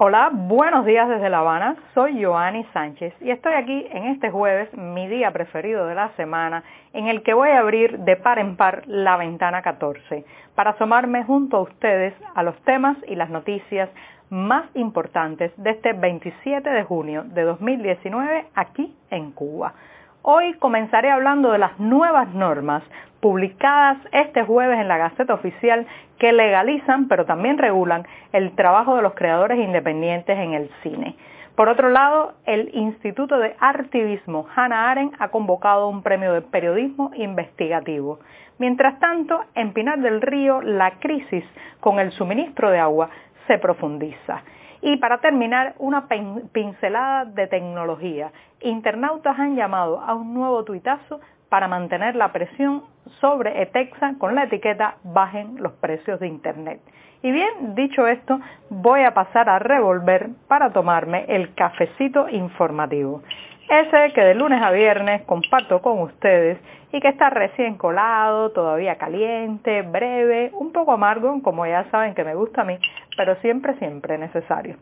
Hola, buenos días desde La Habana. Soy Joanny Sánchez y estoy aquí en este jueves, mi día preferido de la semana, en el que voy a abrir de par en par la ventana 14 para asomarme junto a ustedes a los temas y las noticias más importantes de este 27 de junio de 2019 aquí en Cuba. Hoy comenzaré hablando de las nuevas normas publicadas este jueves en la Gaceta Oficial que legalizan, pero también regulan, el trabajo de los creadores independientes en el cine. Por otro lado, el Instituto de Artivismo Hannah Arendt ha convocado un premio de periodismo investigativo. Mientras tanto, en Pinar del Río, la crisis con el suministro de agua se profundiza. Y para terminar, una pincelada de tecnología. Internautas han llamado a un nuevo tuitazo para mantener la presión sobre Etexa con la etiqueta bajen los precios de Internet. Y bien, dicho esto, voy a pasar a revolver para tomarme el cafecito informativo. Ese que de lunes a viernes comparto con ustedes y que está recién colado, todavía caliente, breve, un poco amargo, como ya saben que me gusta a mí, pero siempre, siempre necesario.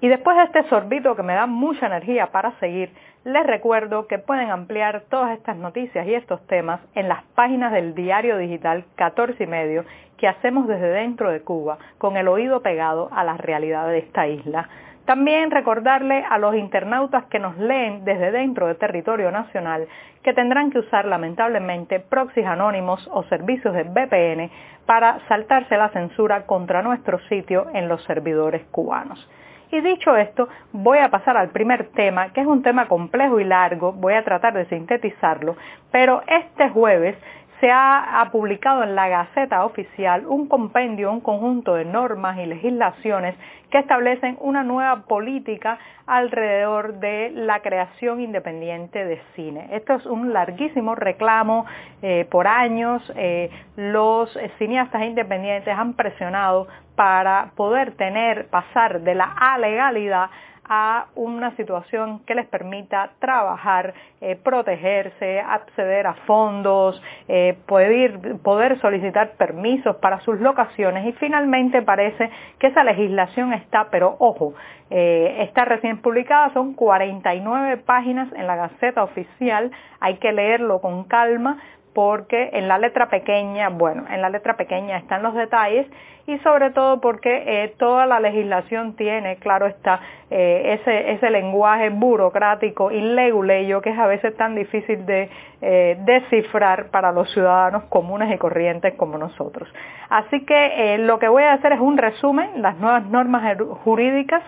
Y después de este sorbito que me da mucha energía para seguir, les recuerdo que pueden ampliar todas estas noticias y estos temas en las páginas del diario digital 14 y medio que hacemos desde dentro de Cuba, con el oído pegado a la realidad de esta isla. También recordarle a los internautas que nos leen desde dentro del territorio nacional que tendrán que usar lamentablemente proxies anónimos o servicios de VPN para saltarse la censura contra nuestro sitio en los servidores cubanos. Y dicho esto, voy a pasar al primer tema, que es un tema complejo y largo, voy a tratar de sintetizarlo, pero este jueves se ha, publicado en la Gaceta Oficial un compendio, un conjunto de normas y legislaciones que establecen una nueva política alrededor de la creación independiente de cine. Esto es un larguísimo reclamo eh, por años. Eh, los cineastas independientes han presionado para poder tener, pasar de la alegalidad a una situación que les permita trabajar, eh, protegerse, acceder a fondos, eh, poder, solicitar permisos para sus locaciones. Y finalmente parece que esa legislación está, pero ojo, eh, está recién publicada, son 49 páginas en la Gaceta Oficial, hay que leerlo con calma porque en la letra pequeña, bueno, en la letra pequeña están los detalles y sobre todo porque eh, toda la legislación tiene, claro está, eh, ese, ese lenguaje burocrático y leguleyo que es a veces tan difícil de eh, descifrar para los ciudadanos comunes y corrientes como nosotros. Así que lo que voy a hacer es un resumen, las nuevas normas jurídicas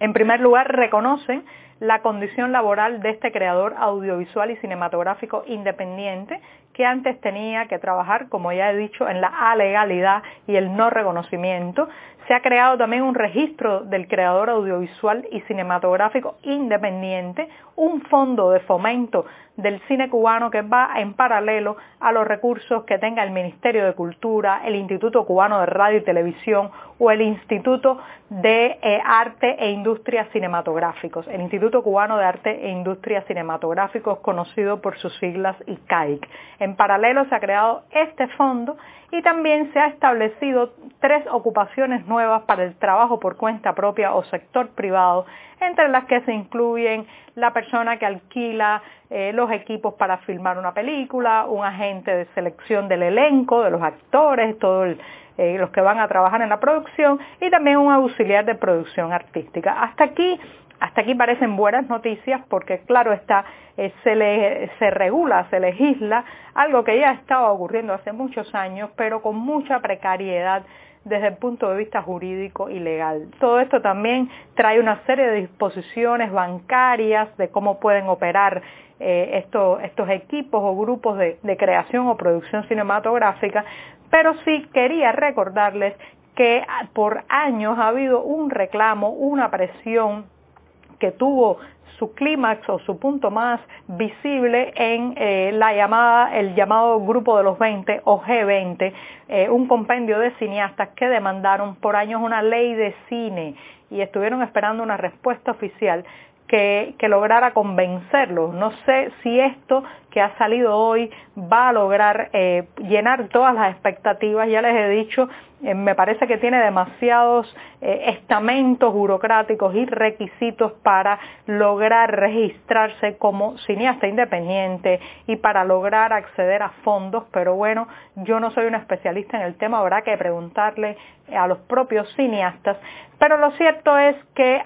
en primer lugar reconocen la condición laboral de este creador audiovisual y cinematográfico independiente que antes tenía que trabajar, como ya he dicho, en la alegalidad y el no reconocimiento. Se ha creado también un registro del creador audiovisual y cinematográfico independiente, un fondo de fomento del cine cubano que va en paralelo a los recursos que tenga el Ministerio de Cultura, el Instituto Cubano de Radio y Televisión o el Instituto de eh, Arte e Industrias Cinematográficos, el Instituto Cubano de Arte e Industrias Cinematográficos conocido por sus siglas ICAIC. En paralelo se ha creado este fondo y también se ha establecido tres ocupaciones nuevas para el trabajo por cuenta propia o sector privado, entre las que se incluyen la persona que alquila eh, los equipos para filmar una película, un agente de selección del elenco, de los actores, todos eh, los que van a trabajar en la producción y también un auxiliar de producción artística. Hasta aquí hasta aquí parecen buenas noticias porque claro está, eh, se, se regula, se legisla algo que ya estaba ocurriendo hace muchos años, pero con mucha precariedad desde el punto de vista jurídico y legal. Todo esto también trae una serie de disposiciones bancarias de cómo pueden operar eh, estos, estos equipos o grupos de, de creación o producción cinematográfica, pero sí quería recordarles que por años ha habido un reclamo, una presión que tuvo su clímax o su punto más visible en eh, la llamada, el llamado Grupo de los 20 o G20, eh, un compendio de cineastas que demandaron por años una ley de cine y estuvieron esperando una respuesta oficial que, lograra convencerlos. No sé si esto que ha salido hoy va a lograr eh, llenar todas las expectativas. Ya les he dicho, eh, me parece que tiene demasiados eh, estamentos burocráticos y requisitos para lograr registrarse como cineasta independiente y para lograr acceder a fondos, pero bueno, yo no soy un especialista en el tema, habrá que preguntarle a los propios cineastas, pero lo cierto es que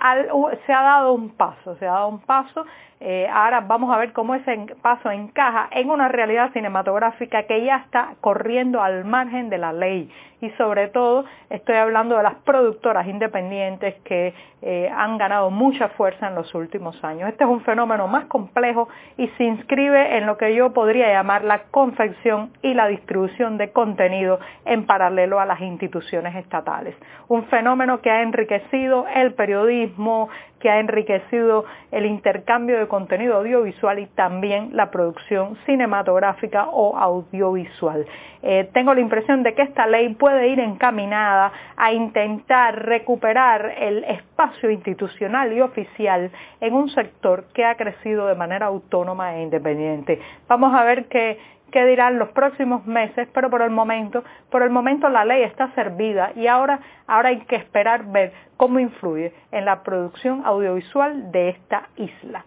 se ha dado un paso, se ha dado un paso eh, ahora vamos a ver cómo ese paso encaja en una realidad cinematográfica que ya está corriendo al margen de la ley y sobre todo estoy hablando de las productoras independientes que eh, han ganado mucha fuerza en los últimos años. Este es un fenómeno más complejo y se inscribe en lo que yo podría llamar la confección y la distribución de contenido en paralelo a las instituciones estatales. Un fenómeno que ha enriquecido el periodismo, que ha enriquecido el intercambio de contenido audiovisual y también la producción cinematográfica o audiovisual. Eh, tengo la impresión de que esta ley puede ir encaminada a intentar recuperar el espacio institucional y oficial en un sector que ha crecido de manera autónoma e independiente. Vamos a ver qué, qué dirán los próximos meses, pero por el momento, por el momento la ley está servida y ahora, ahora hay que esperar ver cómo influye en la producción audiovisual de esta isla.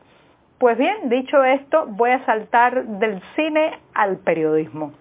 Pues bien, dicho esto, voy a saltar del cine al periodismo,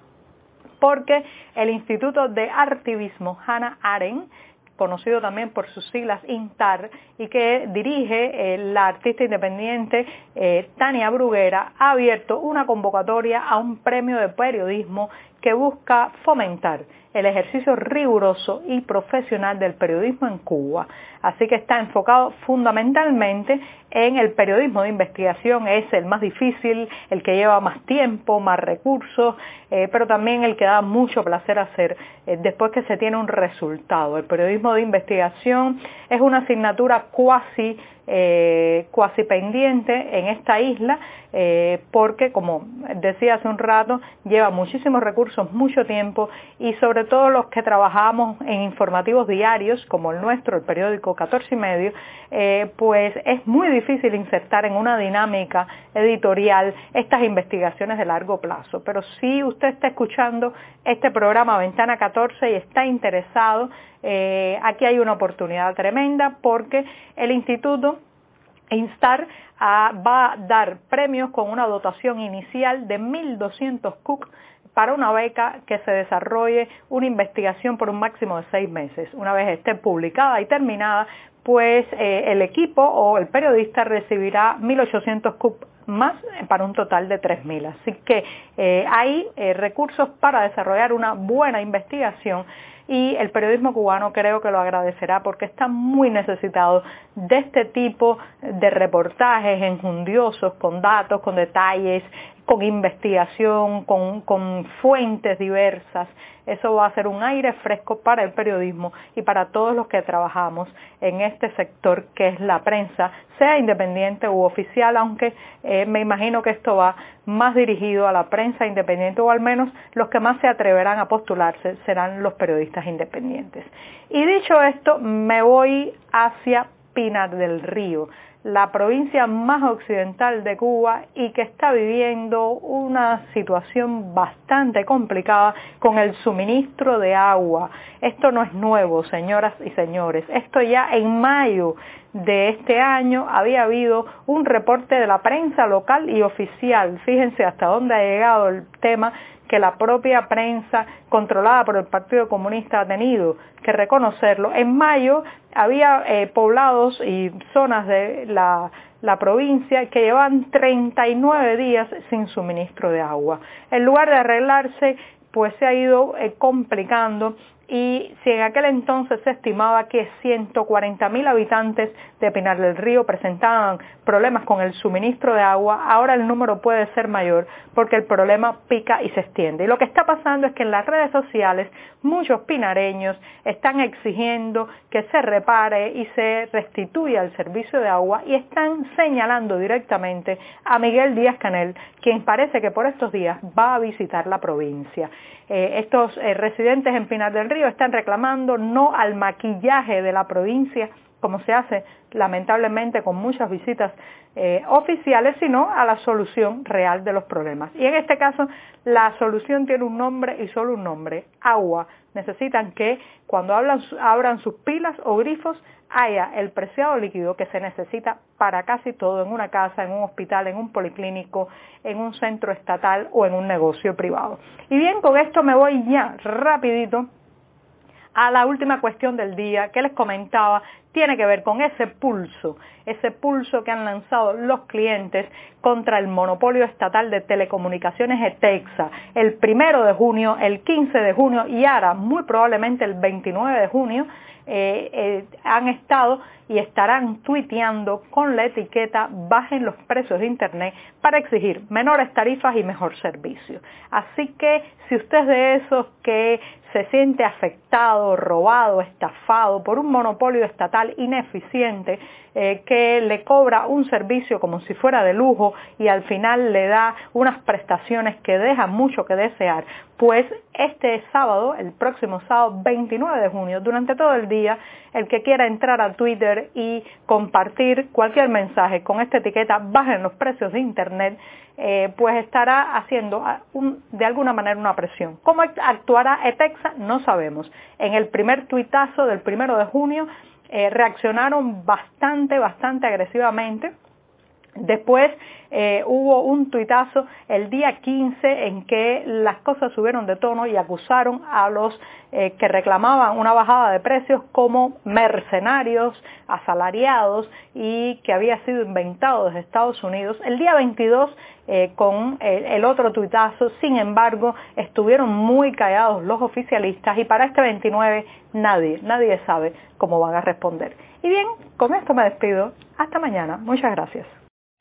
porque el Instituto de Artivismo Hannah Arendt conocido también por sus siglas INTAR y que dirige eh, la artista independiente eh, Tania Bruguera, ha abierto una convocatoria a un premio de periodismo que busca fomentar el ejercicio riguroso y profesional del periodismo en Cuba. Así que está enfocado fundamentalmente en el periodismo de investigación, es el más difícil, el que lleva más tiempo, más recursos, eh, pero también el que da mucho placer hacer eh, después que se tiene un resultado. El periodismo de investigación es una asignatura cuasi eh, cuasi pendiente en esta isla eh, porque, como decía hace un rato, lleva muchísimos recursos, mucho tiempo y sobre todo los que trabajamos en informativos diarios, como el nuestro, el periódico 14 y medio, eh, pues es muy difícil insertar en una dinámica editorial estas investigaciones de largo plazo. Pero si usted está escuchando este programa Ventana 14 y está interesado, eh, aquí hay una oportunidad tremenda porque el instituto Instar va a dar premios con una dotación inicial de 1.200 CUC para una beca que se desarrolle una investigación por un máximo de seis meses. Una vez esté publicada y terminada, pues eh, el equipo o el periodista recibirá 1.800 CUP más para un total de 3.000. Así que eh, hay eh, recursos para desarrollar una buena investigación y el periodismo cubano creo que lo agradecerá porque está muy necesitado de este tipo de reportajes enjundiosos, con datos, con detalles, con investigación, con, fuentes diversas. Eso va a ser un aire fresco para el periodismo y para todos los que trabajamos en este sector que es la prensa, sea independiente u oficial, aunque eh, me imagino que esto va más dirigido a la prensa independiente o al menos los que más se atreverán a postularse serán los periodistas independientes. Y dicho esto, me voy hacia Pinar del Río la provincia más occidental de Cuba y que está viviendo una situación bastante complicada con el suministro de agua. Esto no es nuevo, señoras y señores. Esto ya en mayo de este año había habido un reporte de la prensa local y oficial. Fíjense hasta dónde ha llegado el tema que la propia prensa controlada por el Partido Comunista ha tenido que reconocerlo. En mayo había eh, poblados y zonas de la, provincia que llevan 39 días sin suministro de agua. En lugar de arreglarse, pues se ha ido eh, complicando y si en aquel entonces se estimaba que 140 mil habitantes de Pinar del Río presentaban problemas con el suministro de agua, ahora el número puede ser mayor porque el problema pica y se extiende. Y lo que está pasando es que en las redes sociales muchos pinareños están exigiendo que se repare y se restituya el servicio de agua y están señalando directamente a Miguel Díaz Canel, quien parece que por estos días va a visitar la provincia. Eh, estos eh, residentes en Pinar del Río están reclamando no al maquillaje de la provincia, como se hace lamentablemente con muchas visitas eh, oficiales, sino a la solución real de los problemas. Y en este caso, la solución tiene un nombre y solo un nombre, agua. Necesitan que cuando abran sus pilas o grifos haya el preciado líquido que se necesita para casi todo en una casa, en un hospital, en un policlínico, en un centro estatal o en un negocio privado. Y bien, con esto me voy ya rapidito a la última cuestión del día que les comentaba tiene que ver con ese pulso, ese pulso que han lanzado los clientes contra el monopolio estatal de telecomunicaciones ETEXA el primero de junio, el 15 de junio y ahora muy probablemente el 29 de junio eh, eh, han estado y estarán tuiteando con la etiqueta bajen los precios de Internet para exigir menores tarifas y mejor servicio. Así que si usted es de esos que se siente afectado, robado, estafado por un monopolio estatal ineficiente eh, que le cobra un servicio como si fuera de lujo y al final le da unas prestaciones que dejan mucho que desear, pues este sábado, el próximo sábado 29 de junio, durante todo el día, el que quiera entrar a Twitter y compartir cualquier mensaje con esta etiqueta bajen los precios de Internet, eh, pues estará haciendo ah, de alguna manera una presión. ¿Cómo actuará ETEXA? No sabemos. En el primer tuitazo del primero de junio eh, reaccionaron bastante, bastante agresivamente. Después eh, hubo un tuitazo el día 15 en que las cosas subieron de tono y acusaron a los eh, que reclamaban una bajada de precios como mercenarios, asalariados y que había sido inventado desde Estados Unidos. El día 22 eh, con el otro tuitazo, sin embargo, estuvieron muy callados los oficialistas y para este 29 nadie, nadie sabe cómo van a responder. Y bien, con esto me despido. Hasta mañana. Muchas gracias.